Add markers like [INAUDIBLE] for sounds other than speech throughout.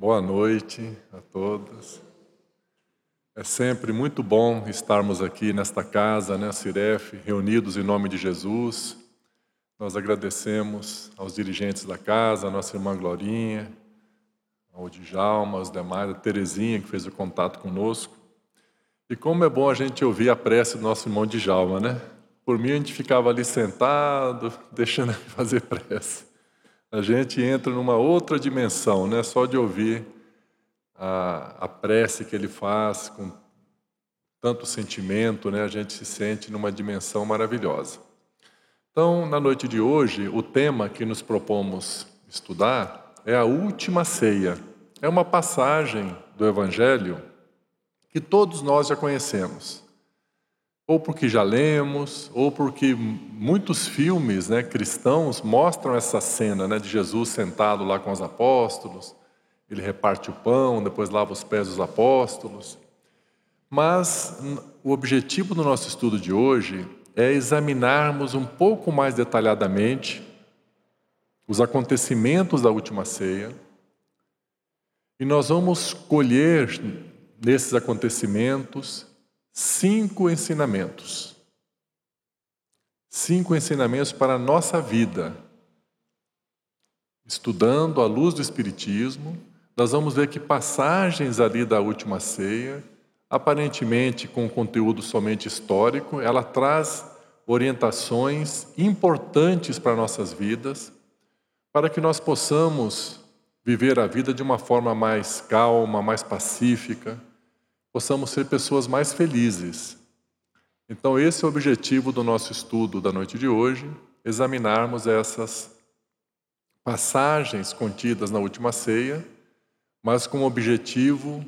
Boa noite a todos. É sempre muito bom estarmos aqui nesta casa, né, Ciref, reunidos em nome de Jesus. Nós agradecemos aos dirigentes da casa, a nossa irmã Glorinha, ao Djalma, aos demais, a Terezinha, que fez o contato conosco. E como é bom a gente ouvir a prece do nosso irmão Djalma, né? Por mim, a gente ficava ali sentado, [LAUGHS] deixando ele fazer prece a gente entra numa outra dimensão, né? Só de ouvir a, a prece que ele faz com tanto sentimento, né? A gente se sente numa dimensão maravilhosa. Então, na noite de hoje, o tema que nos propomos estudar é a última ceia. É uma passagem do Evangelho que todos nós já conhecemos ou porque já lemos, ou porque muitos filmes né, cristãos mostram essa cena né, de Jesus sentado lá com os apóstolos, ele reparte o pão, depois lava os pés dos apóstolos. Mas o objetivo do nosso estudo de hoje é examinarmos um pouco mais detalhadamente os acontecimentos da última ceia, e nós vamos colher nesses acontecimentos cinco ensinamentos. Cinco ensinamentos para a nossa vida. Estudando à luz do Espiritismo, nós vamos ver que passagens ali da última ceia, aparentemente com conteúdo somente histórico, ela traz orientações importantes para nossas vidas, para que nós possamos viver a vida de uma forma mais calma, mais pacífica, possamos ser pessoas mais felizes. Então, esse é o objetivo do nosso estudo da noite de hoje, examinarmos essas passagens contidas na última ceia, mas com o objetivo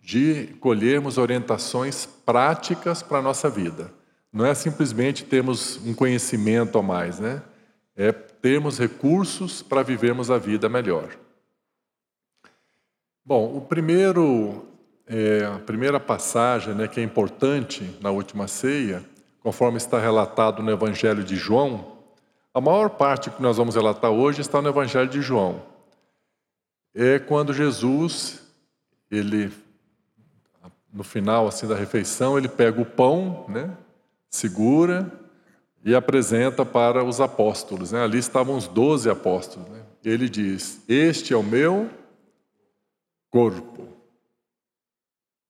de colhermos orientações práticas para a nossa vida. Não é simplesmente termos um conhecimento a mais, né? É termos recursos para vivermos a vida melhor. Bom, o primeiro é, a primeira passagem né, que é importante na última ceia, conforme está relatado no Evangelho de João, a maior parte que nós vamos relatar hoje está no Evangelho de João. É quando Jesus, ele, no final assim da refeição, ele pega o pão, né, segura e apresenta para os apóstolos. Né? Ali estavam os doze apóstolos. Né? Ele diz: Este é o meu corpo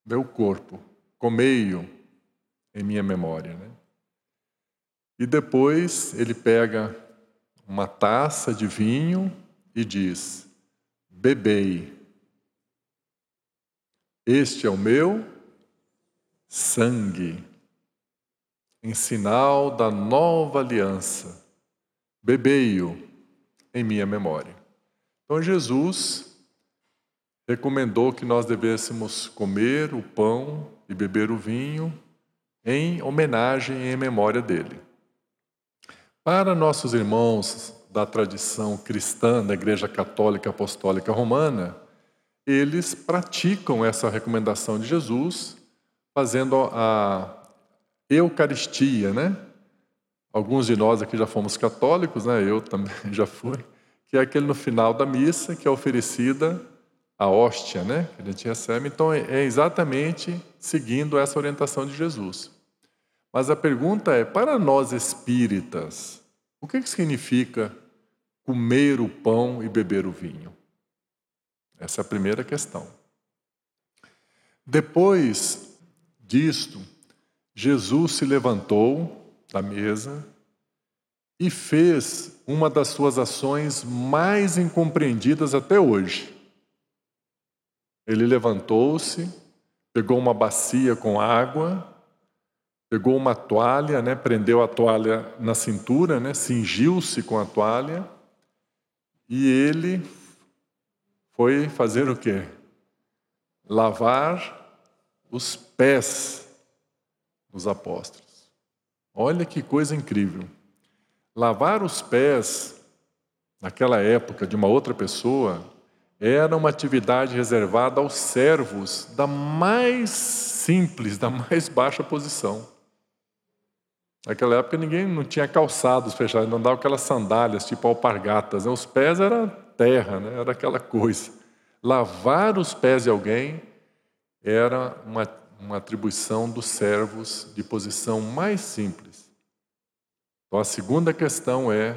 meu corpo, comei-o em minha memória. Né? E depois ele pega uma taça de vinho e diz: Bebei, este é o meu sangue, em sinal da nova aliança. Bebei-o em minha memória. Então Jesus recomendou que nós devêssemos comer o pão e beber o vinho em homenagem e em memória dele. Para nossos irmãos da tradição cristã da Igreja Católica Apostólica Romana, eles praticam essa recomendação de Jesus, fazendo a Eucaristia, né? Alguns de nós aqui já fomos católicos, né? Eu também [LAUGHS] já fui, que é aquele no final da missa que é oferecida a hóstia, né? Que a gente recebe. Então, é, é exatamente seguindo essa orientação de Jesus. Mas a pergunta é: para nós espíritas, o que, que significa comer o pão e beber o vinho? Essa é a primeira questão. Depois disto, Jesus se levantou da mesa e fez uma das suas ações mais incompreendidas até hoje. Ele levantou-se, pegou uma bacia com água, pegou uma toalha, né, prendeu a toalha na cintura, né, cingiu-se com a toalha, e ele foi fazer o quê? Lavar os pés dos apóstolos. Olha que coisa incrível. Lavar os pés, naquela época, de uma outra pessoa, era uma atividade reservada aos servos da mais simples, da mais baixa posição. Naquela época ninguém não tinha calçados fechados, não dava aquelas sandálias tipo alpargatas, né? os pés era terra, né? era aquela coisa. lavar os pés de alguém era uma, uma atribuição dos servos de posição mais simples. Então a segunda questão é: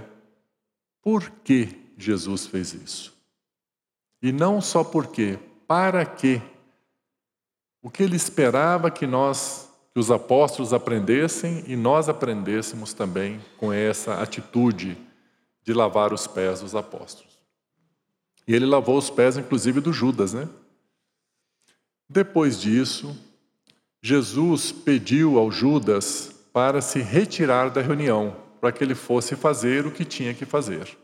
por que Jesus fez isso? E não só por quê, para quê? O que ele esperava que nós, que os apóstolos aprendessem e nós aprendêssemos também com essa atitude de lavar os pés dos apóstolos. E ele lavou os pés, inclusive, do Judas, né? Depois disso, Jesus pediu ao Judas para se retirar da reunião, para que ele fosse fazer o que tinha que fazer.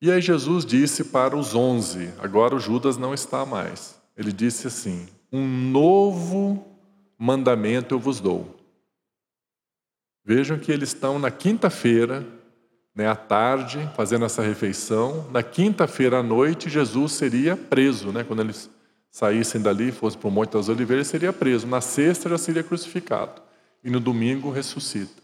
E aí Jesus disse para os onze, agora o Judas não está mais. Ele disse assim: Um novo mandamento eu vos dou. Vejam que eles estão na quinta-feira, né, à tarde, fazendo essa refeição. Na quinta-feira à noite, Jesus seria preso. Né, quando eles saíssem dali, fossem para o Monte das Oliveiras, seria preso. Na sexta, já seria crucificado. E no domingo, ressuscita.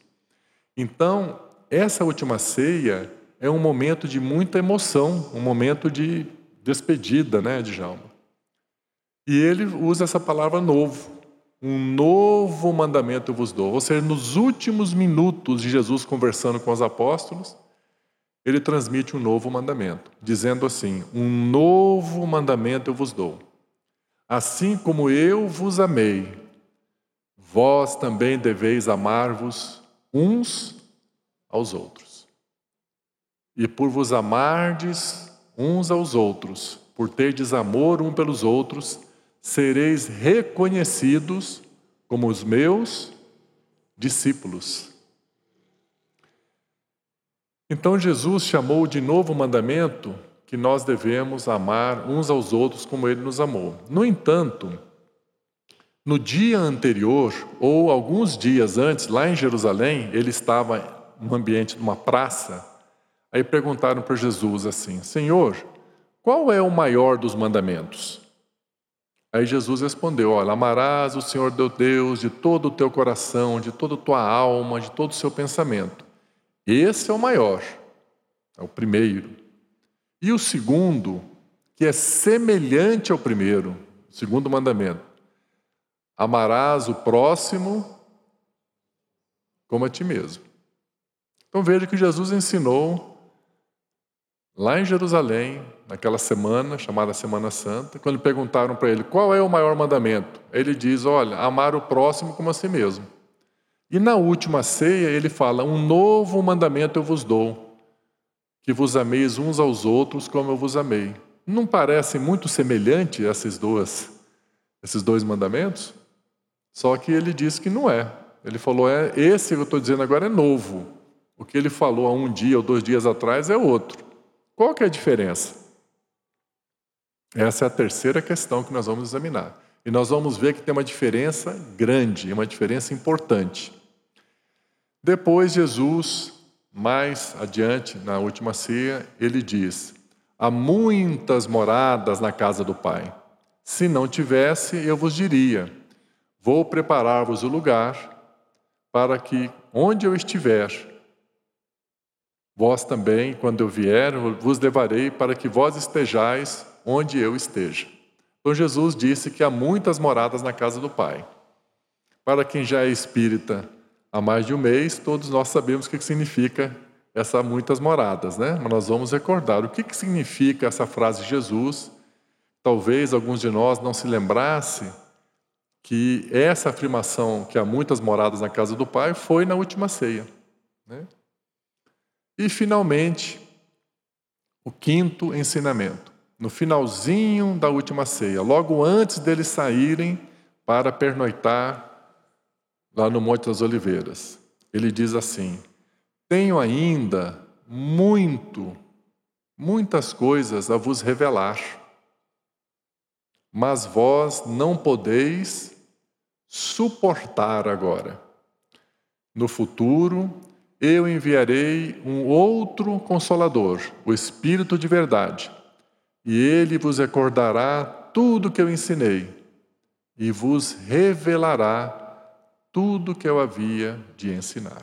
Então, essa última ceia é um momento de muita emoção, um momento de despedida né, de Jalma. E ele usa essa palavra novo. Um novo mandamento eu vos dou. Ou seja, nos últimos minutos de Jesus conversando com os apóstolos, ele transmite um novo mandamento, dizendo assim: Um novo mandamento eu vos dou. Assim como eu vos amei, vós também deveis amar-vos uns aos outros. E por vos amardes uns aos outros, por terdes amor um pelos outros, sereis reconhecidos como os meus discípulos. Então Jesus chamou de novo mandamento que nós devemos amar uns aos outros como ele nos amou. No entanto, no dia anterior, ou alguns dias antes, lá em Jerusalém, ele estava no ambiente de uma praça. Aí perguntaram para Jesus assim: Senhor, qual é o maior dos mandamentos? Aí Jesus respondeu: Olha, amarás o Senhor teu Deus de todo o teu coração, de toda a tua alma, de todo o seu pensamento. Esse é o maior, é o primeiro. E o segundo, que é semelhante ao primeiro, segundo mandamento: amarás o próximo como a ti mesmo. Então veja que Jesus ensinou lá em Jerusalém, naquela semana chamada Semana Santa, quando perguntaram para ele qual é o maior mandamento, ele diz: Olha, amar o próximo como a si mesmo. E na última ceia ele fala: Um novo mandamento eu vos dou, que vos ameis uns aos outros como eu vos amei. Não parece muito semelhante esses dois, esses dois mandamentos? Só que ele disse que não é. Ele falou: é esse que eu estou dizendo agora é novo. O que ele falou há um dia ou dois dias atrás é outro. Qual que é a diferença? Essa é a terceira questão que nós vamos examinar. E nós vamos ver que tem uma diferença grande, uma diferença importante. Depois, Jesus, mais adiante, na última ceia, ele diz: Há muitas moradas na casa do Pai. Se não tivesse, eu vos diria: Vou preparar-vos o lugar, para que, onde eu estiver, vós também, quando eu vier, vos levarei para que vós estejais onde eu esteja. Então, Jesus disse que há muitas moradas na casa do Pai. Para quem já é espírita, há mais de um mês, todos nós sabemos o que significa essas muitas moradas, né? Mas nós vamos recordar o que significa essa frase de Jesus. Talvez alguns de nós não se lembrasse que essa afirmação que há muitas moradas na casa do Pai foi na última ceia. Né? E finalmente, o quinto ensinamento, no finalzinho da última ceia, logo antes deles saírem para pernoitar lá no Monte das Oliveiras. Ele diz assim: Tenho ainda muito, muitas coisas a vos revelar, mas vós não podeis suportar agora. No futuro, eu enviarei um outro consolador, o Espírito de Verdade, e ele vos recordará tudo que eu ensinei e vos revelará tudo que eu havia de ensinar.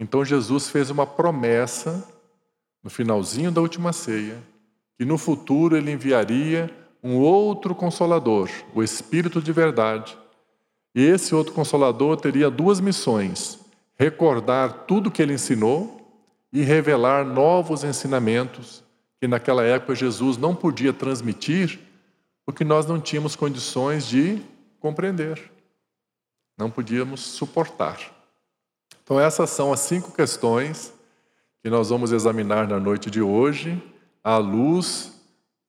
Então Jesus fez uma promessa no finalzinho da última ceia que no futuro ele enviaria um outro consolador, o Espírito de verdade. E esse outro consolador teria duas missões: recordar tudo que ele ensinou e revelar novos ensinamentos que naquela época Jesus não podia transmitir, porque nós não tínhamos condições de compreender, não podíamos suportar. Então, essas são as cinco questões que nós vamos examinar na noite de hoje, à luz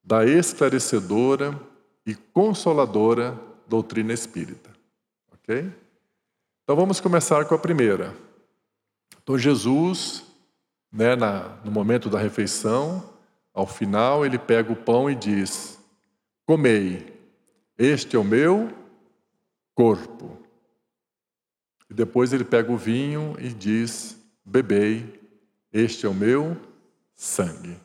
da esclarecedora e consoladora doutrina espírita. Ok? Então, vamos começar com a primeira. Então, Jesus, né, na, no momento da refeição, ao final, ele pega o pão e diz: Comei, este é o meu corpo. E depois ele pega o vinho e diz: Bebei, este é o meu sangue.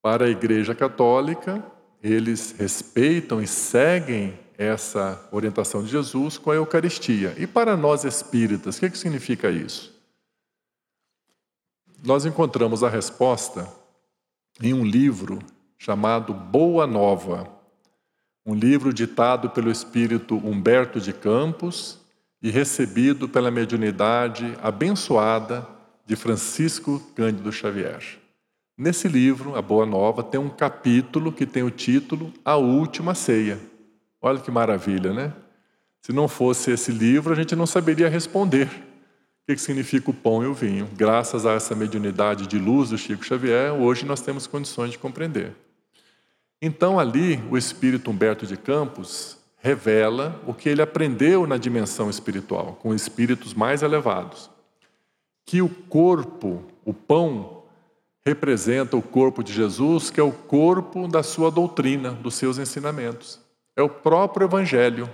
Para a Igreja Católica, eles respeitam e seguem essa orientação de Jesus com a Eucaristia. E para nós espíritas, o que, que significa isso? Nós encontramos a resposta em um livro chamado Boa Nova, um livro ditado pelo espírito Humberto de Campos e recebido pela mediunidade abençoada de Francisco Cândido Xavier. Nesse livro, A Boa Nova, tem um capítulo que tem o título A Última Ceia. Olha que maravilha, né? Se não fosse esse livro, a gente não saberia responder o que significa o pão e o vinho. Graças a essa mediunidade de luz do Chico Xavier, hoje nós temos condições de compreender. Então, ali, o espírito Humberto de Campos revela o que ele aprendeu na dimensão espiritual, com espíritos mais elevados. Que o corpo, o pão, representa o corpo de Jesus, que é o corpo da sua doutrina, dos seus ensinamentos. É o próprio Evangelho.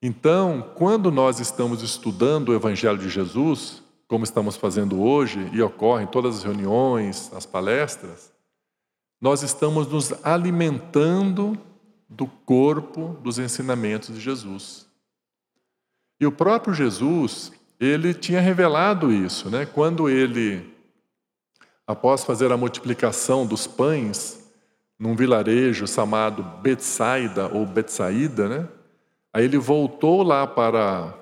Então, quando nós estamos estudando o Evangelho de Jesus, como estamos fazendo hoje, e ocorre em todas as reuniões, as palestras, nós estamos nos alimentando do corpo dos ensinamentos de Jesus. E o próprio Jesus, ele tinha revelado isso, né? Quando ele, após fazer a multiplicação dos pães, num vilarejo chamado Betsaida ou Betsaída, né? Aí ele voltou lá para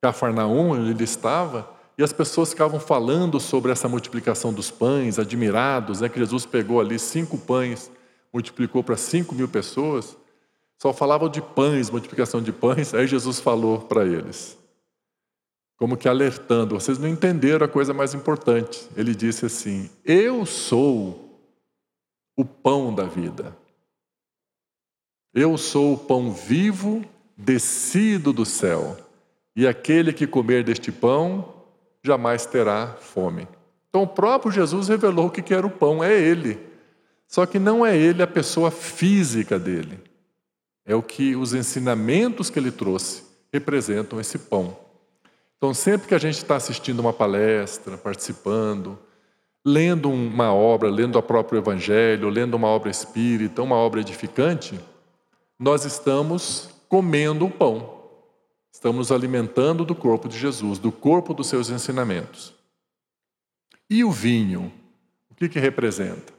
Cafarnaum, onde ele estava, e as pessoas ficavam falando sobre essa multiplicação dos pães, admirados, né, que Jesus pegou ali cinco pães, multiplicou para cinco mil pessoas. Só falavam de pães, multiplicação de pães. Aí Jesus falou para eles, como que alertando: vocês não entenderam a coisa mais importante. Ele disse assim: Eu sou o pão da vida. Eu sou o pão vivo descido do céu, e aquele que comer deste pão jamais terá fome. Então o próprio Jesus revelou que era o pão, é ele. Só que não é ele a pessoa física dele. É o que os ensinamentos que ele trouxe representam esse pão. Então, sempre que a gente está assistindo uma palestra, participando, lendo uma obra, lendo o próprio Evangelho, lendo uma obra espírita, uma obra edificante, nós estamos comendo o pão. Estamos nos alimentando do corpo de Jesus, do corpo dos seus ensinamentos. E o vinho? O que, que representa?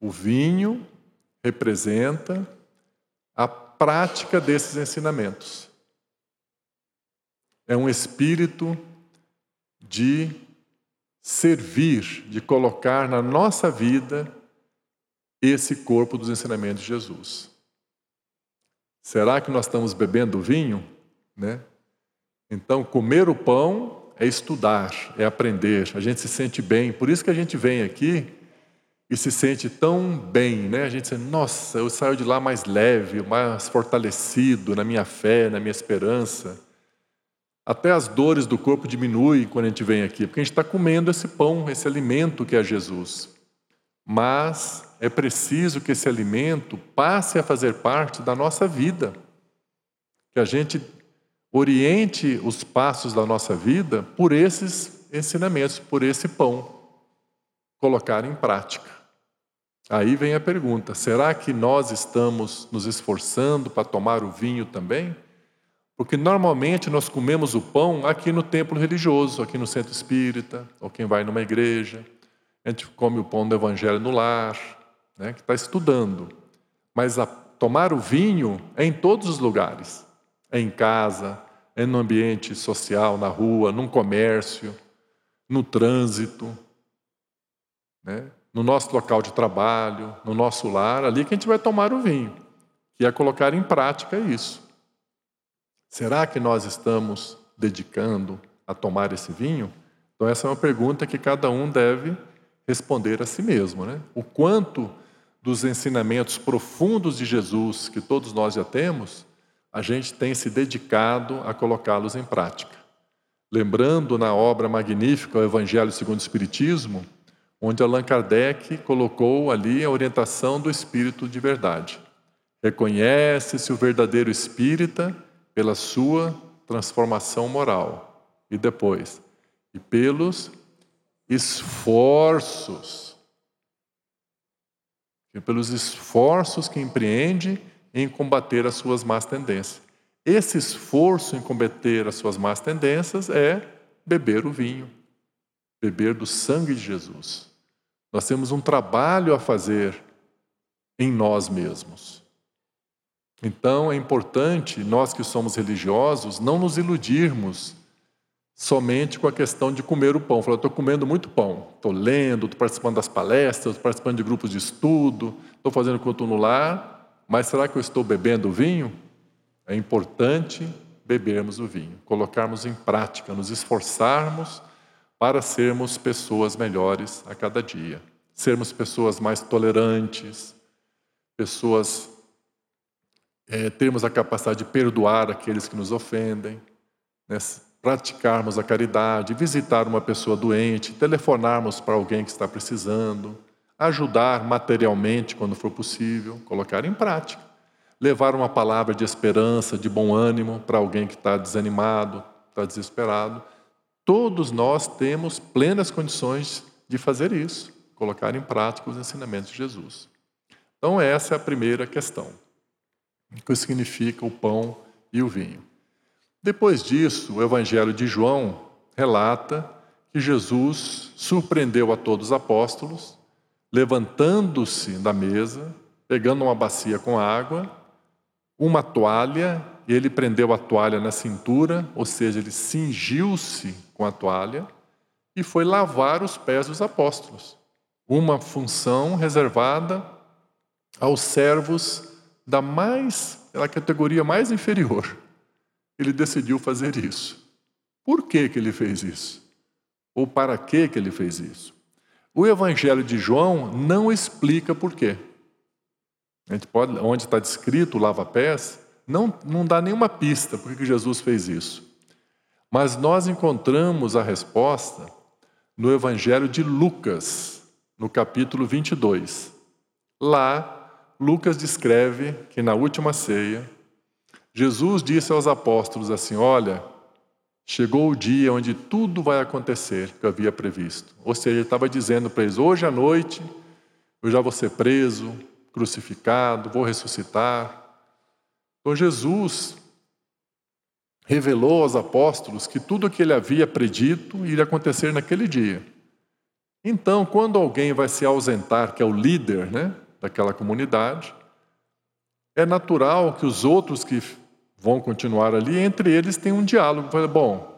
O vinho representa a prática desses ensinamentos. É um espírito de servir, de colocar na nossa vida esse corpo dos ensinamentos de Jesus. Será que nós estamos bebendo vinho? Né? Então, comer o pão é estudar, é aprender. A gente se sente bem. Por isso que a gente vem aqui e se sente tão bem, né? A gente diz, nossa, eu saio de lá mais leve, mais fortalecido na minha fé, na minha esperança. Até as dores do corpo diminuem quando a gente vem aqui, porque a gente está comendo esse pão, esse alimento que é Jesus. Mas é preciso que esse alimento passe a fazer parte da nossa vida, que a gente oriente os passos da nossa vida por esses ensinamentos, por esse pão, colocar em prática. Aí vem a pergunta: será que nós estamos nos esforçando para tomar o vinho também? Porque normalmente nós comemos o pão aqui no templo religioso, aqui no centro espírita, ou quem vai numa igreja. a gente come o pão do Evangelho no lar, né, que está estudando. Mas a, tomar o vinho é em todos os lugares. É em casa, é no ambiente social, na rua, num comércio, no trânsito, né? no nosso local de trabalho, no nosso lar, ali que a gente vai tomar o vinho, que é colocar em prática isso. Será que nós estamos dedicando a tomar esse vinho? Então, essa é uma pergunta que cada um deve responder a si mesmo. Né? O quanto dos ensinamentos profundos de Jesus, que todos nós já temos, a gente tem se dedicado a colocá-los em prática. Lembrando na obra magnífica O Evangelho segundo o Espiritismo, onde Allan Kardec colocou ali a orientação do espírito de verdade. Reconhece-se o verdadeiro espírita pela sua transformação moral. E depois, e pelos esforços. E pelos esforços que empreende em combater as suas más tendências. Esse esforço em combater as suas más tendências é beber o vinho, beber do sangue de Jesus. Nós temos um trabalho a fazer em nós mesmos. Então é importante, nós que somos religiosos, não nos iludirmos somente com a questão de comer o pão. Falar, estou comendo muito pão, estou lendo, estou participando das palestras, estou participando de grupos de estudo, estou fazendo culto no lar, mas será que eu estou bebendo vinho? É importante bebermos o vinho, colocarmos em prática, nos esforçarmos para sermos pessoas melhores a cada dia, sermos pessoas mais tolerantes, pessoas é, termos a capacidade de perdoar aqueles que nos ofendem, né? praticarmos a caridade, visitar uma pessoa doente, telefonarmos para alguém que está precisando, ajudar materialmente quando for possível, colocar em prática. Levar uma palavra de esperança, de bom ânimo para alguém que está desanimado, está desesperado. Todos nós temos plenas condições de fazer isso, colocar em prática os ensinamentos de Jesus. Então, essa é a primeira questão. Que significa o pão e o vinho? Depois disso, o Evangelho de João relata que Jesus surpreendeu a todos os apóstolos, levantando-se da mesa, pegando uma bacia com água, uma toalha, ele prendeu a toalha na cintura, ou seja, ele cingiu-se com a toalha e foi lavar os pés dos apóstolos. Uma função reservada aos servos da mais, da categoria mais inferior ele decidiu fazer isso. Por que, que ele fez isso? Ou para que, que ele fez isso? O Evangelho de João não explica por quê. A gente pode, onde está descrito lava-pés, não, não dá nenhuma pista por que Jesus fez isso. Mas nós encontramos a resposta no Evangelho de Lucas, no capítulo 22. Lá, Lucas descreve que na última ceia, Jesus disse aos apóstolos assim: Olha, chegou o dia onde tudo vai acontecer que eu havia previsto. Ou seja, ele estava dizendo para eles: hoje à noite eu já vou ser preso, crucificado, vou ressuscitar. Então Jesus revelou aos apóstolos que tudo o que ele havia predito iria acontecer naquele dia. Então, quando alguém vai se ausentar, que é o líder né, daquela comunidade, é natural que os outros que vão continuar ali, entre eles tem um diálogo. Bom,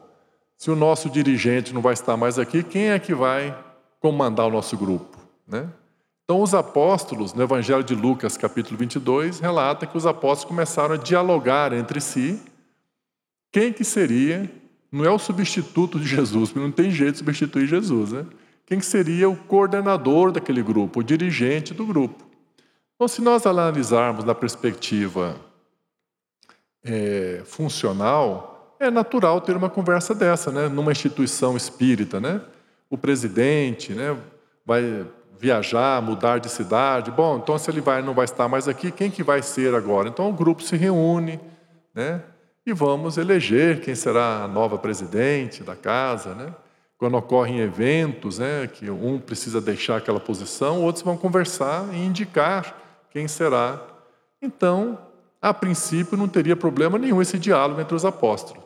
se o nosso dirigente não vai estar mais aqui, quem é que vai comandar o nosso grupo? Né? Então, os apóstolos, no Evangelho de Lucas, capítulo 22, relata que os apóstolos começaram a dialogar entre si quem que seria, não é o substituto de Jesus, porque não tem jeito de substituir Jesus, né? Quem que seria o coordenador daquele grupo, o dirigente do grupo. Então, se nós analisarmos na perspectiva é, funcional, é natural ter uma conversa dessa, né? Numa instituição espírita, né? O presidente, né? Vai viajar, mudar de cidade. Bom, então se ele vai, não vai estar mais aqui, quem que vai ser agora? Então o grupo se reúne, né? E vamos eleger quem será a nova presidente da casa, né? Quando ocorrem eventos, né, que um precisa deixar aquela posição, outros vão conversar e indicar quem será. Então, a princípio, não teria problema nenhum esse diálogo entre os apóstolos.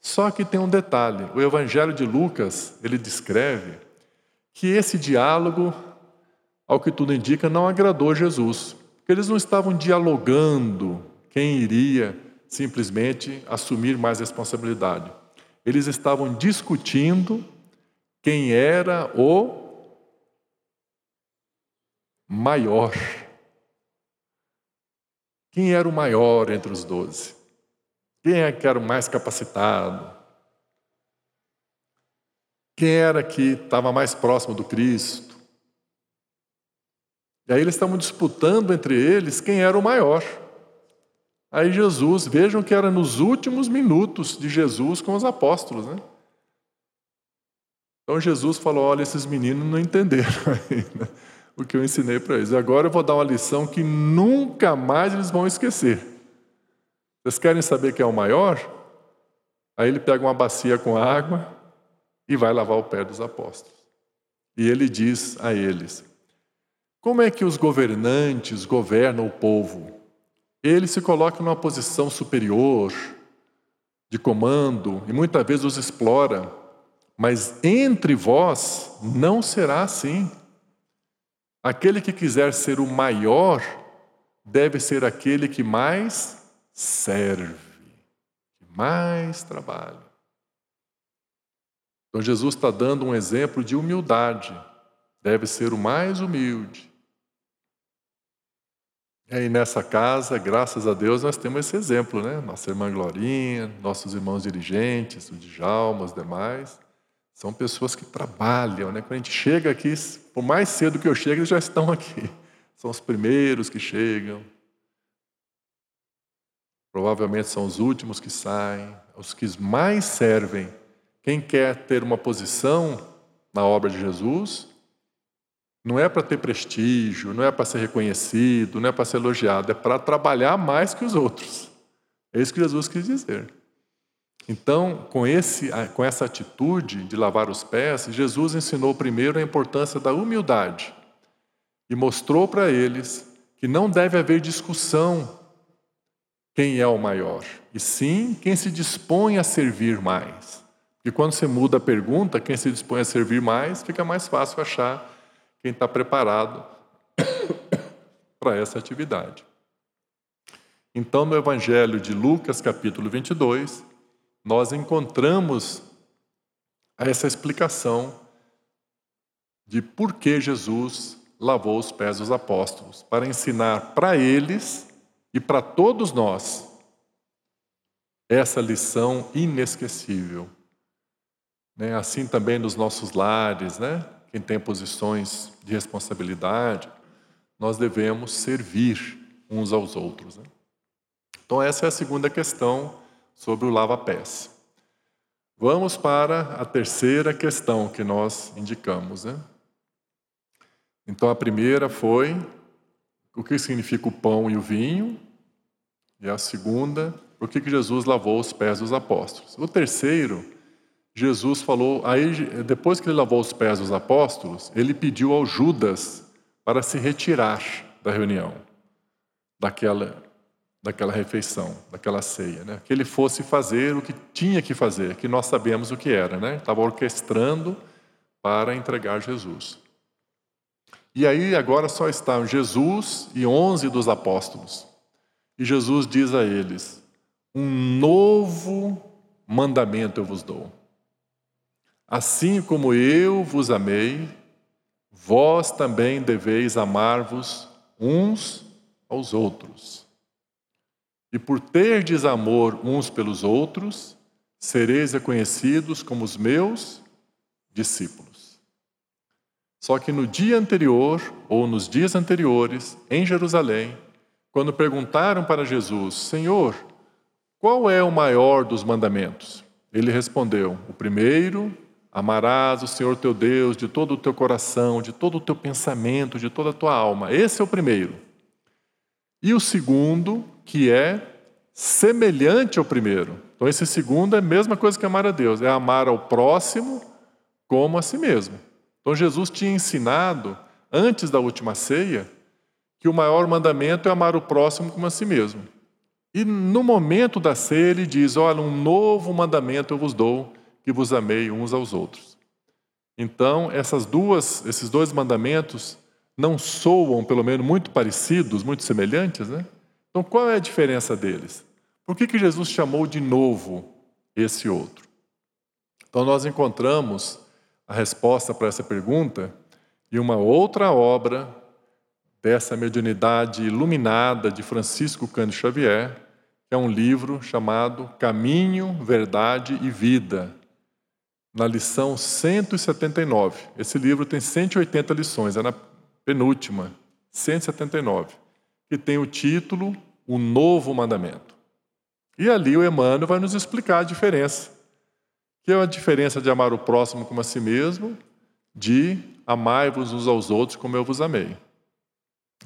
Só que tem um detalhe: o Evangelho de Lucas ele descreve que esse diálogo, ao que tudo indica, não agradou Jesus. Porque eles não estavam dialogando quem iria simplesmente assumir mais responsabilidade. Eles estavam discutindo quem era o maior. Quem era o maior entre os doze? Quem é que era o mais capacitado? Quem era que estava mais próximo do Cristo? E aí eles estavam disputando entre eles quem era o maior. Aí Jesus, vejam que era nos últimos minutos de Jesus com os apóstolos, né? Então Jesus falou: olha, esses meninos não entenderam [LAUGHS] ainda o que eu ensinei para eles. Agora eu vou dar uma lição que nunca mais eles vão esquecer. Vocês querem saber quem é o maior? Aí ele pega uma bacia com água e vai lavar o pé dos apóstolos. E ele diz a eles: Como é que os governantes governam o povo? Eles se colocam numa posição superior, de comando, e muitas vezes os explora. Mas entre vós não será assim. Aquele que quiser ser o maior deve ser aquele que mais serve, que mais trabalha. Então Jesus está dando um exemplo de humildade. Deve ser o mais humilde. E aí nessa casa, graças a Deus, nós temos esse exemplo, né? Nossa irmã Glorinha, nossos irmãos dirigentes, o Djalma, os demais. São pessoas que trabalham, né? Quando a gente chega aqui, por mais cedo que eu chegue, eles já estão aqui. São os primeiros que chegam. Provavelmente são os últimos que saem, os que mais servem. Quem quer ter uma posição na obra de Jesus, não é para ter prestígio, não é para ser reconhecido, não é para ser elogiado, é para trabalhar mais que os outros. É isso que Jesus quis dizer. Então, com, esse, com essa atitude de lavar os pés, Jesus ensinou primeiro a importância da humildade e mostrou para eles que não deve haver discussão quem é o maior, e sim quem se dispõe a servir mais. E quando você muda a pergunta, quem se dispõe a servir mais, fica mais fácil achar quem está preparado [COUGHS] para essa atividade. Então, no Evangelho de Lucas, capítulo 22, nós encontramos essa explicação de por que Jesus lavou os pés dos apóstolos, para ensinar para eles e para todos nós essa lição inesquecível. Né? Assim também nos nossos lares, né? quem tem posições de responsabilidade, nós devemos servir uns aos outros. Né? Então, essa é a segunda questão sobre o lava-pés. Vamos para a terceira questão que nós indicamos. Né? Então, a primeira foi o que significa o pão e o vinho, e a segunda, por que Jesus lavou os pés dos apóstolos. O terceiro, Jesus falou, aí depois que ele lavou os pés dos apóstolos, ele pediu ao Judas para se retirar da reunião, daquela daquela refeição, daquela ceia, né? Que ele fosse fazer o que tinha que fazer, que nós sabemos o que era, né? Estava orquestrando para entregar Jesus. E aí agora só estão Jesus e onze dos apóstolos. E Jesus diz a eles: Um novo mandamento eu vos dou. Assim como eu vos amei, vós também deveis amar-vos uns aos outros. E por terdes amor uns pelos outros, sereis reconhecidos como os meus discípulos. Só que no dia anterior, ou nos dias anteriores, em Jerusalém, quando perguntaram para Jesus, Senhor, qual é o maior dos mandamentos? Ele respondeu: O primeiro, amarás o Senhor teu Deus de todo o teu coração, de todo o teu pensamento, de toda a tua alma. Esse é o primeiro. E o segundo, que é semelhante ao primeiro. Então, esse segundo é a mesma coisa que amar a Deus, é amar ao próximo como a si mesmo. Então, Jesus tinha ensinado, antes da última ceia, que o maior mandamento é amar o próximo como a si mesmo. E no momento da ceia, ele diz: Olha, um novo mandamento eu vos dou, que vos amei uns aos outros. Então, essas duas, esses dois mandamentos não soam, pelo menos, muito parecidos, muito semelhantes, né? Então, qual é a diferença deles? Por que, que Jesus chamou de novo esse outro? Então, nós encontramos a resposta para essa pergunta em uma outra obra dessa mediunidade iluminada de Francisco Cândido Xavier, que é um livro chamado Caminho, Verdade e Vida, na lição 179. Esse livro tem 180 lições, é na penúltima, 179, que tem o título O Novo Mandamento. E ali o Emmanuel vai nos explicar a diferença. Que é a diferença de amar o próximo como a si mesmo, de amai-vos uns aos outros como eu vos amei.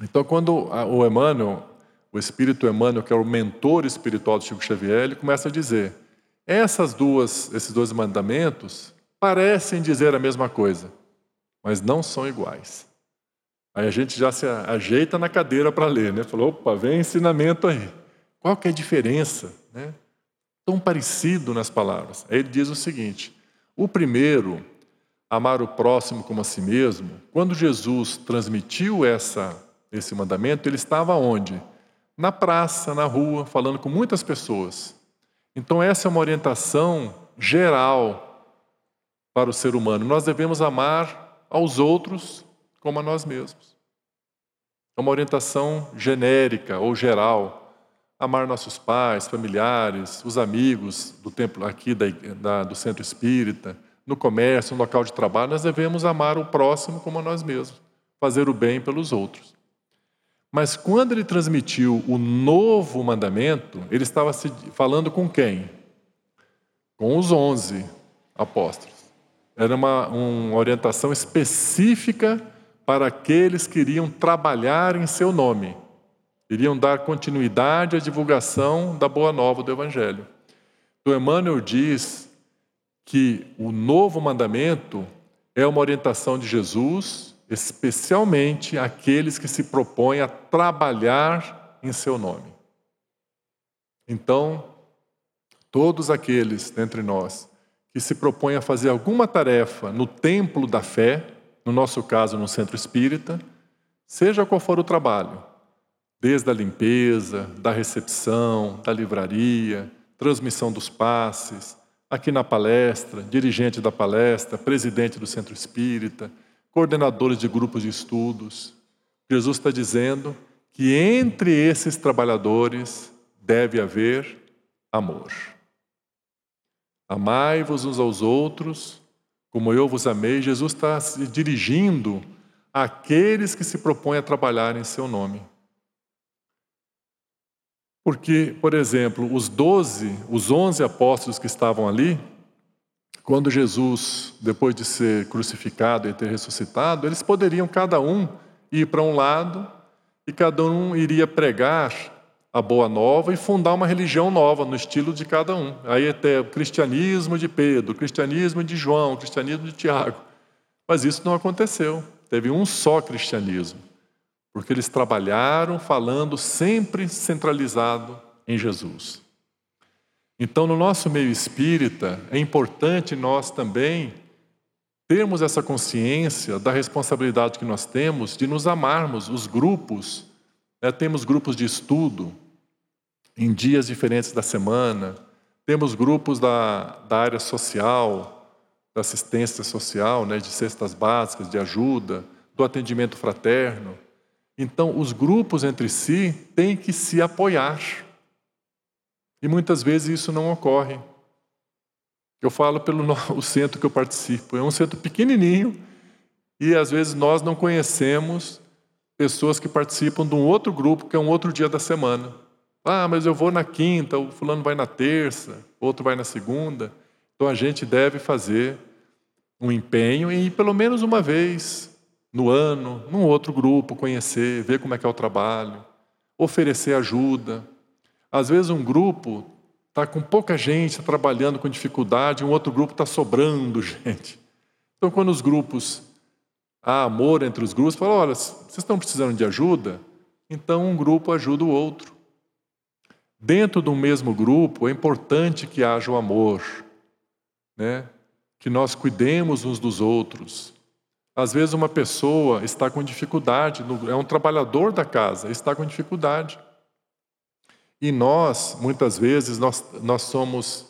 Então, quando o Emmanuel, o Espírito Emmanuel, que é o mentor espiritual do Chico Xavier, ele começa a dizer: essas duas, esses dois mandamentos parecem dizer a mesma coisa, mas não são iguais. Aí a gente já se ajeita na cadeira para ler, né? Falou, opa, vem ensinamento aí. Qual que é a diferença, né? Tão parecido nas palavras. Aí ele diz o seguinte: o primeiro, amar o próximo como a si mesmo, quando Jesus transmitiu essa esse mandamento, ele estava onde? Na praça, na rua, falando com muitas pessoas. Então, essa é uma orientação geral para o ser humano. Nós devemos amar aos outros como a nós mesmos. É uma orientação genérica ou geral. Amar nossos pais, familiares, os amigos do templo aqui da, da, do centro espírita, no comércio, no local de trabalho, nós devemos amar o próximo como a nós mesmos, fazer o bem pelos outros. Mas quando ele transmitiu o novo mandamento, ele estava falando com quem? Com os onze apóstolos. Era uma, uma orientação específica para aqueles que iriam trabalhar em seu nome, iriam dar continuidade à divulgação da boa nova do Evangelho. O Emmanuel diz que o novo mandamento é uma orientação de Jesus especialmente aqueles que se propõem a trabalhar em seu nome. Então, todos aqueles dentre nós que se propõem a fazer alguma tarefa no templo da fé, no nosso caso no centro espírita, seja qual for o trabalho, desde a limpeza, da recepção, da livraria, transmissão dos passes, aqui na palestra, dirigente da palestra, presidente do centro espírita, coordenadores de grupos de estudos. Jesus está dizendo que entre esses trabalhadores deve haver amor. Amai-vos uns aos outros, como eu vos amei. Jesus está se dirigindo àqueles que se propõem a trabalhar em seu nome. Porque, por exemplo, os doze, os onze apóstolos que estavam ali, quando Jesus, depois de ser crucificado e ter ressuscitado, eles poderiam cada um ir para um lado e cada um iria pregar a boa nova e fundar uma religião nova no estilo de cada um. Aí até o cristianismo de Pedro, o cristianismo de João, o cristianismo de Tiago. Mas isso não aconteceu. Teve um só cristianismo, porque eles trabalharam falando sempre centralizado em Jesus. Então, no nosso meio espírita, é importante nós também termos essa consciência da responsabilidade que nós temos de nos amarmos, os grupos. Né? Temos grupos de estudo em dias diferentes da semana, temos grupos da, da área social, da assistência social, né? de cestas básicas, de ajuda, do atendimento fraterno. Então, os grupos entre si têm que se apoiar. E muitas vezes isso não ocorre. Eu falo pelo [LAUGHS] o centro que eu participo. É um centro pequenininho e às vezes nós não conhecemos pessoas que participam de um outro grupo que é um outro dia da semana. Ah, mas eu vou na quinta, o fulano vai na terça, outro vai na segunda. Então a gente deve fazer um empenho em ir pelo menos uma vez no ano, num outro grupo, conhecer, ver como é que é o trabalho, oferecer ajuda, às vezes um grupo está com pouca gente tá trabalhando com dificuldade, um outro grupo está sobrando [LAUGHS] gente. Então, quando os grupos há amor entre os grupos, fala: olha, vocês estão precisando de ajuda, então um grupo ajuda o outro. Dentro do mesmo grupo é importante que haja o amor, né? que nós cuidemos uns dos outros. Às vezes uma pessoa está com dificuldade, é um trabalhador da casa, está com dificuldade. E nós, muitas vezes, nós, nós somos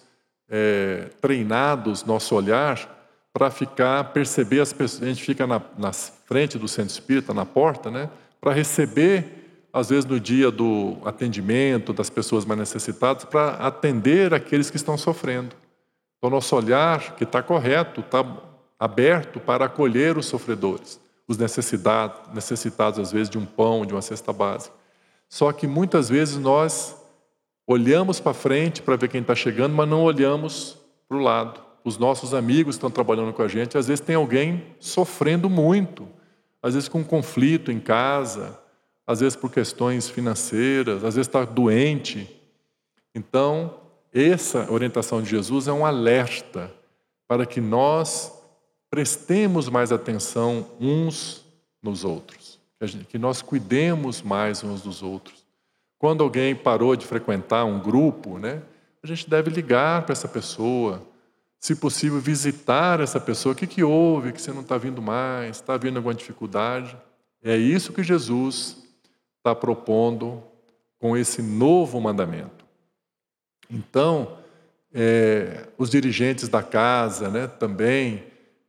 é, treinados, nosso olhar, para ficar, perceber as pessoas. A gente fica na, na frente do centro espírita, na porta, né? Para receber, às vezes no dia do atendimento das pessoas mais necessitadas, para atender aqueles que estão sofrendo. Então, nosso olhar, que está correto, está aberto para acolher os sofredores, os necessitados, necessitados, às vezes, de um pão, de uma cesta básica. Só que muitas vezes nós olhamos para frente para ver quem está chegando, mas não olhamos para o lado. Os nossos amigos estão trabalhando com a gente, às vezes tem alguém sofrendo muito, às vezes com um conflito em casa, às vezes por questões financeiras, às vezes está doente. Então, essa orientação de Jesus é um alerta para que nós prestemos mais atenção uns nos outros, que nós cuidemos mais uns dos outros. Quando alguém parou de frequentar um grupo, né, a gente deve ligar para essa pessoa, se possível, visitar essa pessoa. O que, que houve que você não está vindo mais? Está havendo alguma dificuldade? É isso que Jesus está propondo com esse novo mandamento. Então, é, os dirigentes da casa né, também,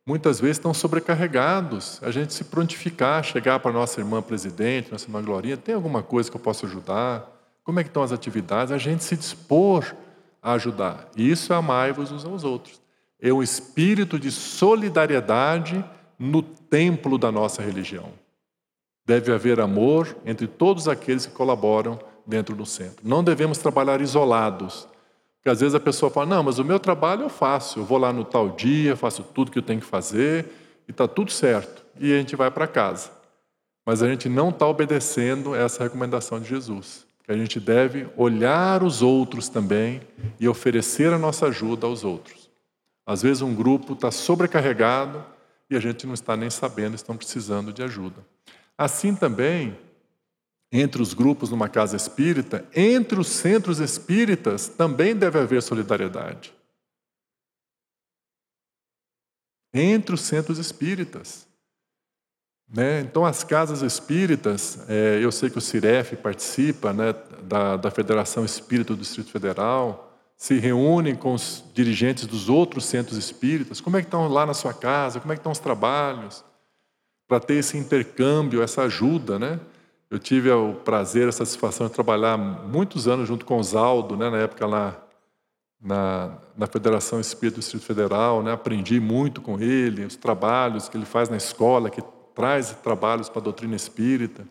muitas vezes estão sobrecarregados. A gente se prontificar, chegar para a nossa irmã presidente, nossa irmã Glorinha, tem alguma coisa que eu possa ajudar? Como é que estão as atividades? A gente se dispor a ajudar. Isso é amai-vos uns aos outros. É um espírito de solidariedade no templo da nossa religião. Deve haver amor entre todos aqueles que colaboram dentro do centro. Não devemos trabalhar isolados. Porque às vezes a pessoa fala: não, mas o meu trabalho eu faço, eu vou lá no tal dia, faço tudo que eu tenho que fazer e está tudo certo. E a gente vai para casa. Mas a gente não está obedecendo essa recomendação de Jesus. Que a gente deve olhar os outros também e oferecer a nossa ajuda aos outros. Às vezes um grupo está sobrecarregado e a gente não está nem sabendo, estão precisando de ajuda. Assim também, entre os grupos numa casa espírita, entre os centros espíritas também deve haver solidariedade. Entre os centros espíritas. Né? Então, as casas espíritas, é, eu sei que o CIREF participa né, da, da Federação Espírita do Distrito Federal, se reúnem com os dirigentes dos outros centros espíritas. Como é que estão lá na sua casa? Como é que estão os trabalhos? Para ter esse intercâmbio, essa ajuda, né? Eu tive o prazer, a satisfação de trabalhar muitos anos junto com o Zaldo, né, na época lá na, na Federação Espírita do Distrito Federal. Né, aprendi muito com ele, os trabalhos que ele faz na escola, que traz trabalhos para a doutrina espírita.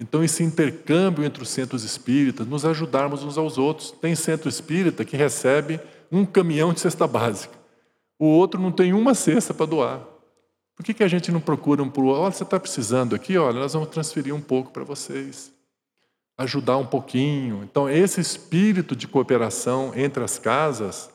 Então, esse intercâmbio entre os centros espíritas, nos ajudarmos uns aos outros. Tem centro espírita que recebe um caminhão de cesta básica, o outro não tem uma cesta para doar. Por que, que a gente não procura um para o? Olha, você está precisando aqui, olha, nós vamos transferir um pouco para vocês. Ajudar um pouquinho. Então, esse espírito de cooperação entre as casas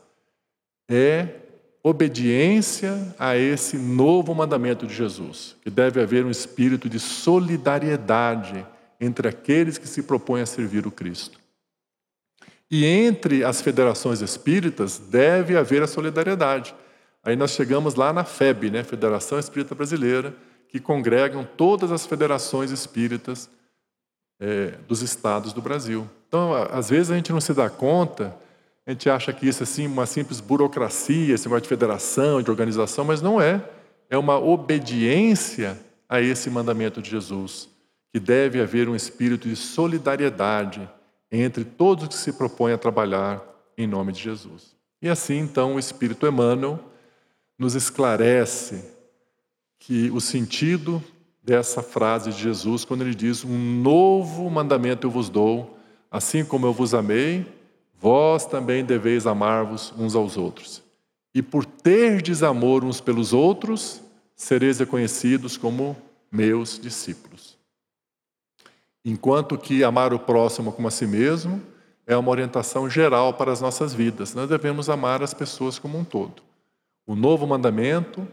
é obediência a esse novo mandamento de Jesus, que deve haver um espírito de solidariedade entre aqueles que se propõem a servir o Cristo. E entre as federações espíritas deve haver a solidariedade. Aí nós chegamos lá na FEB, né, Federação Espírita Brasileira, que congregam todas as federações espíritas é, dos estados do Brasil. Então, às vezes a gente não se dá conta, a gente acha que isso é assim, uma simples burocracia, esse negócio de federação, de organização, mas não é. É uma obediência a esse mandamento de Jesus, que deve haver um espírito de solidariedade entre todos que se propõem a trabalhar em nome de Jesus. E assim, então, o Espírito Emmanuel nos esclarece que o sentido dessa frase de Jesus, quando ele diz: Um novo mandamento eu vos dou, assim como eu vos amei, vós também deveis amar-vos uns aos outros. E por terdes amor uns pelos outros, sereis reconhecidos como meus discípulos. Enquanto que amar o próximo como a si mesmo é uma orientação geral para as nossas vidas. Nós devemos amar as pessoas como um todo. O novo mandamento,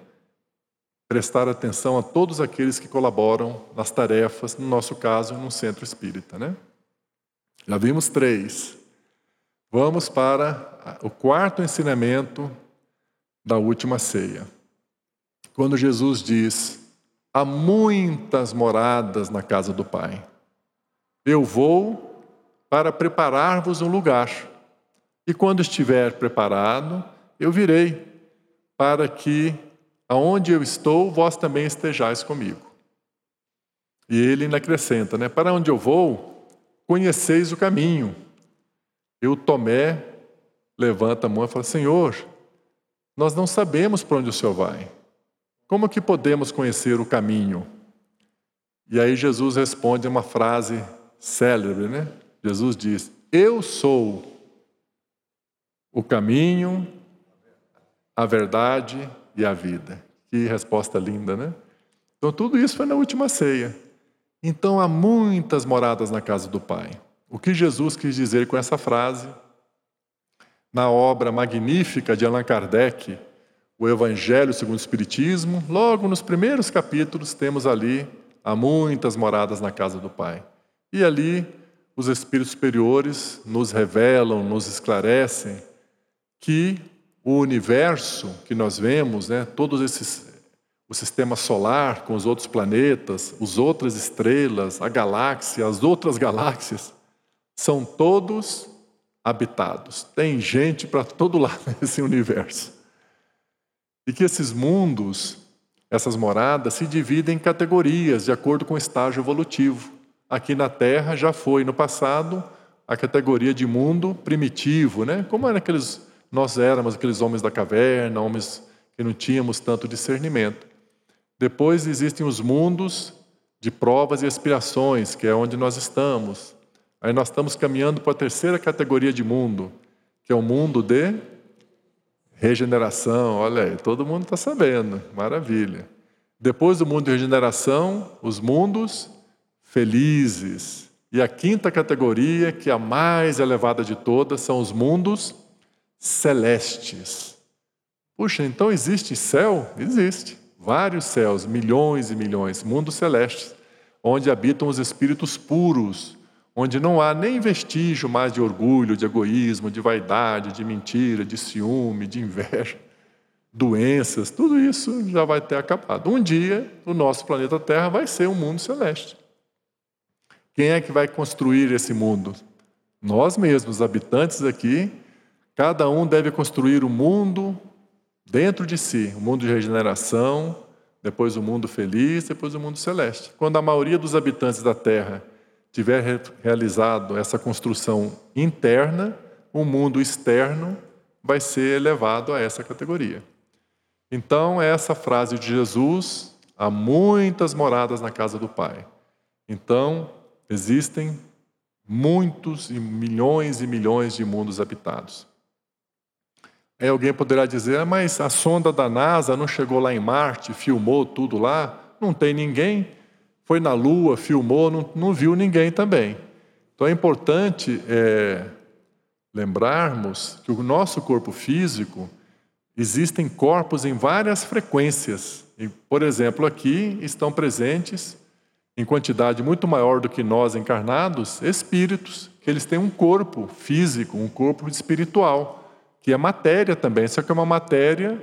prestar atenção a todos aqueles que colaboram nas tarefas, no nosso caso, no centro espírita. Né? Já vimos três. Vamos para o quarto ensinamento da última ceia. Quando Jesus diz: Há muitas moradas na casa do Pai. Eu vou para preparar-vos um lugar. E quando estiver preparado, eu virei, para que aonde eu estou, vós também estejais comigo. E ele ainda acrescenta, né? Para onde eu vou, conheceis o caminho. Eu Tomé levanta a mão e fala: Senhor, nós não sabemos para onde o Senhor vai. Como que podemos conhecer o caminho? E aí Jesus responde uma frase célebre, né? Jesus diz: Eu sou o caminho, a verdade e a vida. Que resposta linda, né? Então tudo isso foi na última ceia. Então há muitas moradas na casa do Pai. O que Jesus quis dizer com essa frase? Na obra magnífica de Allan Kardec, o Evangelho segundo o Espiritismo, logo nos primeiros capítulos temos ali há muitas moradas na casa do Pai. E ali os espíritos superiores nos revelam, nos esclarecem que o universo que nós vemos, né, todos esses o sistema solar com os outros planetas, as outras estrelas, a galáxia, as outras galáxias, são todos habitados. Tem gente para todo lado [LAUGHS] nesse universo. E que esses mundos, essas moradas, se dividem em categorias de acordo com o estágio evolutivo. Aqui na Terra já foi no passado a categoria de mundo primitivo, né? Como era aqueles nós éramos aqueles homens da caverna, homens que não tínhamos tanto discernimento. Depois existem os mundos de provas e expiações, que é onde nós estamos. Aí nós estamos caminhando para a terceira categoria de mundo, que é o mundo de Regeneração, olha aí, todo mundo está sabendo, maravilha. Depois do mundo de regeneração, os mundos felizes. E a quinta categoria, que é a mais elevada de todas, são os mundos celestes. Puxa, então existe céu? Existe. Vários céus, milhões e milhões, mundos celestes, onde habitam os espíritos puros, onde não há nem vestígio mais de orgulho, de egoísmo, de vaidade, de mentira, de ciúme, de inveja, doenças, tudo isso já vai ter acabado. Um dia, o nosso planeta Terra vai ser um mundo celeste. Quem é que vai construir esse mundo? Nós mesmos, habitantes aqui, cada um deve construir o um mundo dentro de si, o um mundo de regeneração, depois o um mundo feliz, depois o mundo celeste. Quando a maioria dos habitantes da Terra tiver realizado essa construção interna, o mundo externo vai ser elevado a essa categoria. Então, essa frase de Jesus: há muitas moradas na casa do Pai. Então, existem muitos e milhões e milhões de mundos habitados. Aí alguém poderá dizer, ah, mas a sonda da NASA não chegou lá em Marte, filmou tudo lá, não tem ninguém foi na Lua, filmou, não, não viu ninguém também. Então é importante é, lembrarmos que o nosso corpo físico existem corpos em várias frequências. E, por exemplo, aqui estão presentes em quantidade muito maior do que nós encarnados, espíritos, que eles têm um corpo físico, um corpo espiritual, que é matéria também, só que é uma matéria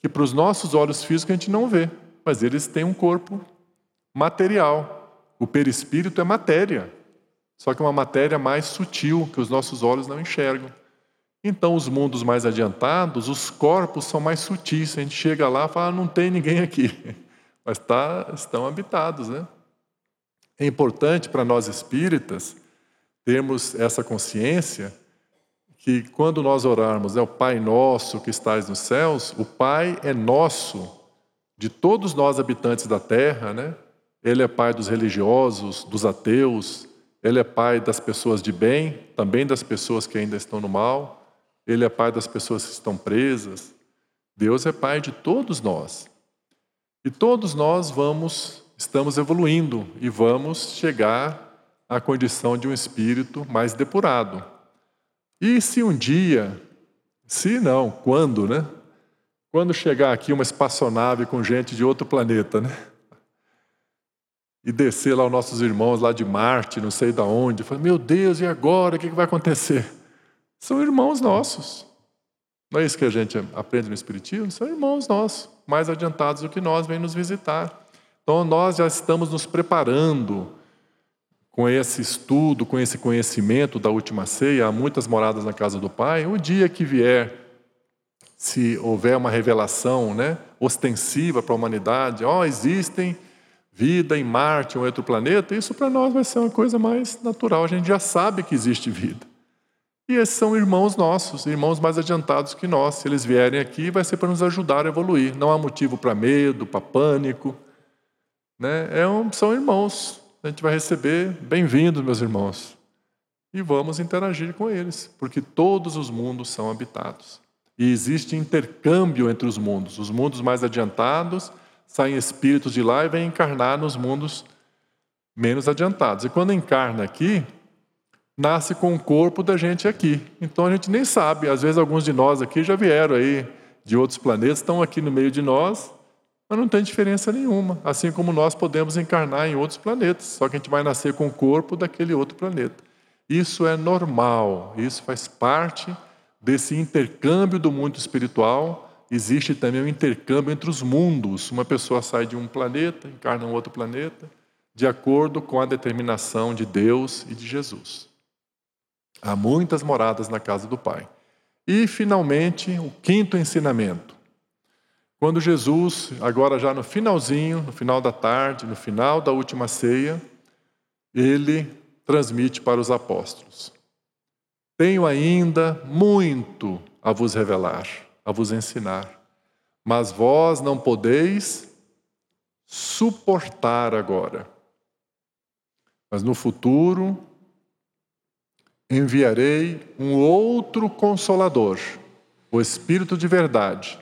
que para os nossos olhos físicos a gente não vê, mas eles têm um corpo material. O perispírito é matéria, só que é uma matéria mais sutil que os nossos olhos não enxergam. Então, os mundos mais adiantados, os corpos são mais sutis. A gente chega lá e fala, ah, não tem ninguém aqui, [LAUGHS] mas tá, estão habitados. Né? É importante para nós espíritas termos essa consciência que quando nós orarmos, é o Pai nosso que estás nos céus, o Pai é nosso, de todos nós habitantes da terra, né? Ele é pai dos religiosos, dos ateus, ele é pai das pessoas de bem, também das pessoas que ainda estão no mal, ele é pai das pessoas que estão presas. Deus é pai de todos nós. E todos nós vamos, estamos evoluindo e vamos chegar à condição de um espírito mais depurado. E se um dia, se não, quando, né? Quando chegar aqui uma espaçonave com gente de outro planeta, né? E descer lá os nossos irmãos lá de Marte, não sei de onde. Falei, meu Deus, e agora? O que vai acontecer? São irmãos nossos. Não é isso que a gente aprende no Espiritismo? São irmãos nossos, mais adiantados do que nós, vêm nos visitar. Então nós já estamos nos preparando com esse estudo, com esse conhecimento da última ceia, há muitas moradas na casa do Pai. O dia que vier, se houver uma revelação né, ostensiva para a humanidade, ó, oh, existem vida em Marte ou em outro planeta, isso para nós vai ser uma coisa mais natural. A gente já sabe que existe vida. E esses são irmãos nossos, irmãos mais adiantados que nós. Se eles vierem aqui, vai ser para nos ajudar a evoluir. Não há motivo para medo, para pânico. Né? É um, são irmãos. A gente vai receber bem-vindos, meus irmãos. E vamos interagir com eles, porque todos os mundos são habitados. E existe intercâmbio entre os mundos. Os mundos mais adiantados saem espíritos de lá e vêm encarnar nos mundos menos adiantados. E quando encarna aqui, nasce com o corpo da gente aqui. Então a gente nem sabe. Às vezes alguns de nós aqui já vieram aí de outros planetas, estão aqui no meio de nós, mas não tem diferença nenhuma. Assim como nós podemos encarnar em outros planetas, só que a gente vai nascer com o corpo daquele outro planeta. Isso é normal, isso faz parte desse intercâmbio do mundo espiritual. Existe também um intercâmbio entre os mundos. Uma pessoa sai de um planeta, encarna em outro planeta, de acordo com a determinação de Deus e de Jesus. Há muitas moradas na casa do Pai. E, finalmente, o quinto ensinamento. Quando Jesus, agora já no finalzinho, no final da tarde, no final da última ceia, ele transmite para os apóstolos: Tenho ainda muito a vos revelar, a vos ensinar, mas vós não podeis suportar agora. Mas no futuro enviarei um outro consolador, o Espírito de verdade,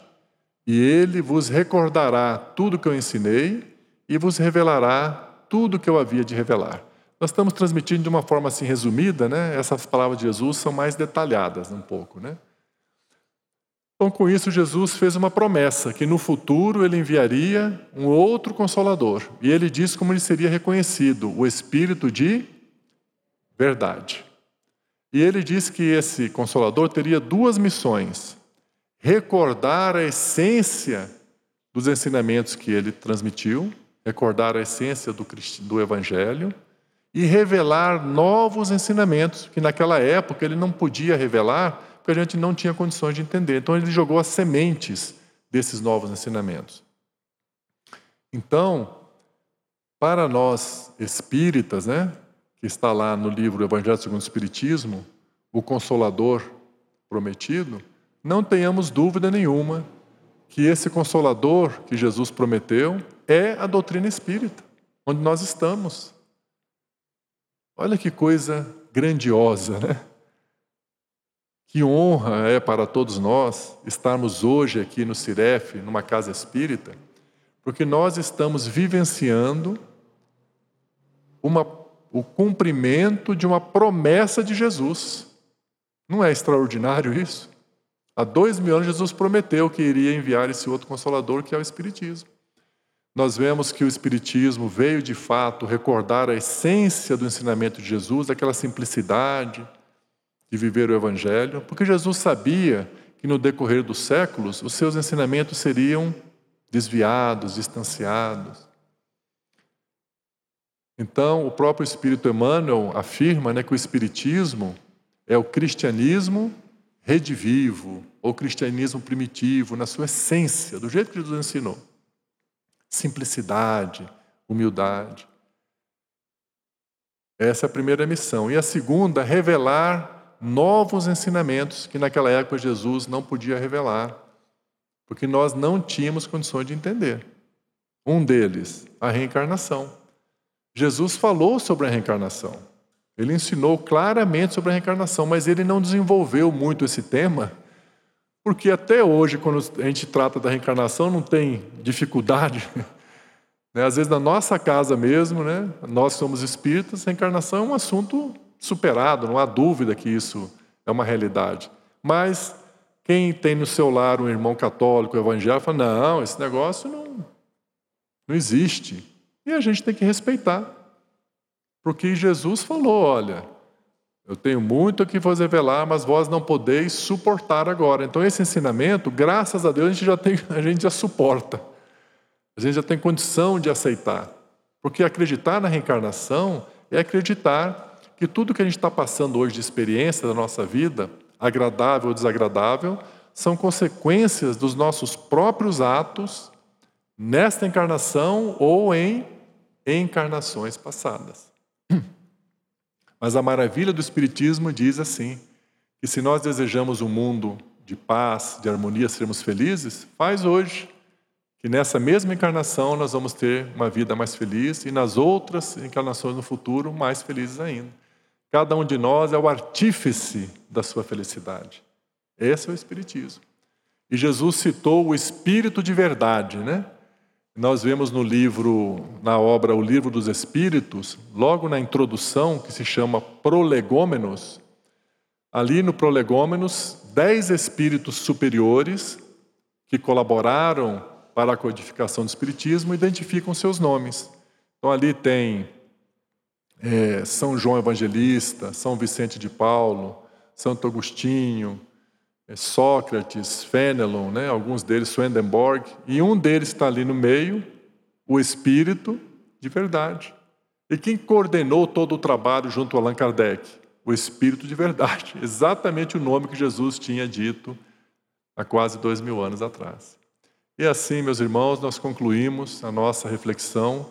e ele vos recordará tudo que eu ensinei e vos revelará tudo que eu havia de revelar. Nós estamos transmitindo de uma forma assim resumida, né? Essas palavras de Jesus são mais detalhadas um pouco, né? Então, com isso, Jesus fez uma promessa que no futuro ele enviaria um outro consolador. E ele disse como ele seria reconhecido: o Espírito de verdade. E ele diz que esse consolador teria duas missões: recordar a essência dos ensinamentos que ele transmitiu, recordar a essência do, do Evangelho e revelar novos ensinamentos que naquela época ele não podia revelar porque a gente não tinha condições de entender. Então ele jogou as sementes desses novos ensinamentos. Então, para nós espíritas, né, que está lá no livro Evangelho segundo o Espiritismo, o Consolador prometido, não tenhamos dúvida nenhuma que esse Consolador que Jesus prometeu é a doutrina espírita, onde nós estamos. Olha que coisa grandiosa, né? Que honra é para todos nós estarmos hoje aqui no Ciref, numa casa espírita, porque nós estamos vivenciando uma o cumprimento de uma promessa de Jesus. Não é extraordinário isso? Há dois mil anos, Jesus prometeu que iria enviar esse outro consolador, que é o Espiritismo. Nós vemos que o Espiritismo veio de fato recordar a essência do ensinamento de Jesus, aquela simplicidade de viver o Evangelho, porque Jesus sabia que no decorrer dos séculos os seus ensinamentos seriam desviados, distanciados. Então, o próprio Espírito Emmanuel afirma né, que o Espiritismo é o cristianismo redivivo, ou cristianismo primitivo, na sua essência, do jeito que Jesus ensinou. Simplicidade, humildade. Essa é a primeira missão. E a segunda, revelar novos ensinamentos que naquela época Jesus não podia revelar, porque nós não tínhamos condições de entender. Um deles, a reencarnação. Jesus falou sobre a reencarnação. Ele ensinou claramente sobre a reencarnação, mas ele não desenvolveu muito esse tema, porque até hoje, quando a gente trata da reencarnação, não tem dificuldade. [LAUGHS] Né? Às vezes, na nossa casa mesmo, né? nós somos espíritas, reencarnação é um assunto superado, não há dúvida que isso é uma realidade. Mas quem tem no seu lar um irmão católico, evangélico, fala: não, esse negócio não, não existe. E a gente tem que respeitar. Porque Jesus falou: olha, Eu tenho muito que vos revelar, mas vós não podeis suportar agora. Então, esse ensinamento, graças a Deus, a gente já, tem, [LAUGHS] a gente já suporta. A gente já tem condição de aceitar. Porque acreditar na reencarnação é acreditar que tudo que a gente está passando hoje de experiência da nossa vida, agradável ou desagradável, são consequências dos nossos próprios atos nesta encarnação ou em encarnações passadas. [CLEARS THROAT] Mas a maravilha do Espiritismo diz assim: que se nós desejamos um mundo de paz, de harmonia, sermos felizes, faz hoje. Que nessa mesma encarnação nós vamos ter uma vida mais feliz e nas outras encarnações no futuro mais felizes ainda. Cada um de nós é o artífice da sua felicidade. Esse é o Espiritismo. E Jesus citou o Espírito de verdade, né? Nós vemos no livro, na obra O Livro dos Espíritos, logo na introdução, que se chama Prolegômenos, ali no Prolegômenos, dez espíritos superiores que colaboraram para a codificação do Espiritismo identificam seus nomes. Então ali tem é, São João Evangelista, São Vicente de Paulo, Santo Agostinho, é Sócrates, Fenelon, né, alguns deles, Swedenborg, e um deles está ali no meio, o Espírito de verdade. E quem coordenou todo o trabalho junto a Allan Kardec? O Espírito de verdade, [LAUGHS] exatamente o nome que Jesus tinha dito há quase dois mil anos atrás. E assim, meus irmãos, nós concluímos a nossa reflexão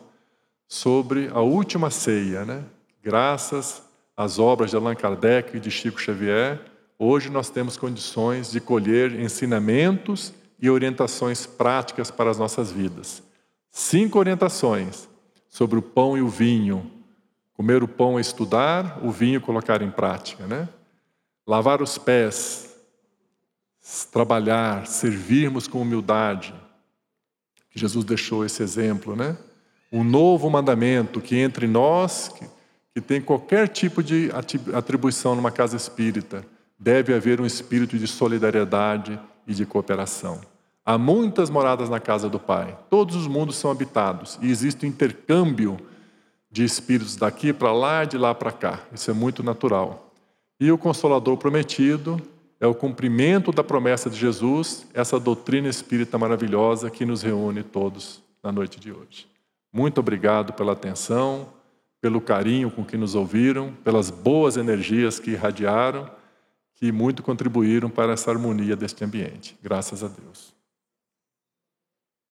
sobre a última ceia, né? Graças às obras de Allan Kardec e de Chico Xavier, hoje nós temos condições de colher ensinamentos e orientações práticas para as nossas vidas. Cinco orientações sobre o pão e o vinho. Comer o pão é estudar, o vinho colocar em prática, né? Lavar os pés, trabalhar, servirmos com humildade. Jesus deixou esse exemplo, né? Um novo mandamento que entre nós, que, que tem qualquer tipo de atribuição numa casa espírita, deve haver um espírito de solidariedade e de cooperação. Há muitas moradas na casa do Pai, todos os mundos são habitados e existe um intercâmbio de espíritos daqui para lá e de lá para cá. Isso é muito natural. E o Consolador prometido é o cumprimento da promessa de Jesus, essa doutrina espírita maravilhosa que nos reúne todos na noite de hoje. Muito obrigado pela atenção, pelo carinho com que nos ouviram, pelas boas energias que irradiaram que muito contribuíram para essa harmonia deste ambiente. Graças a Deus.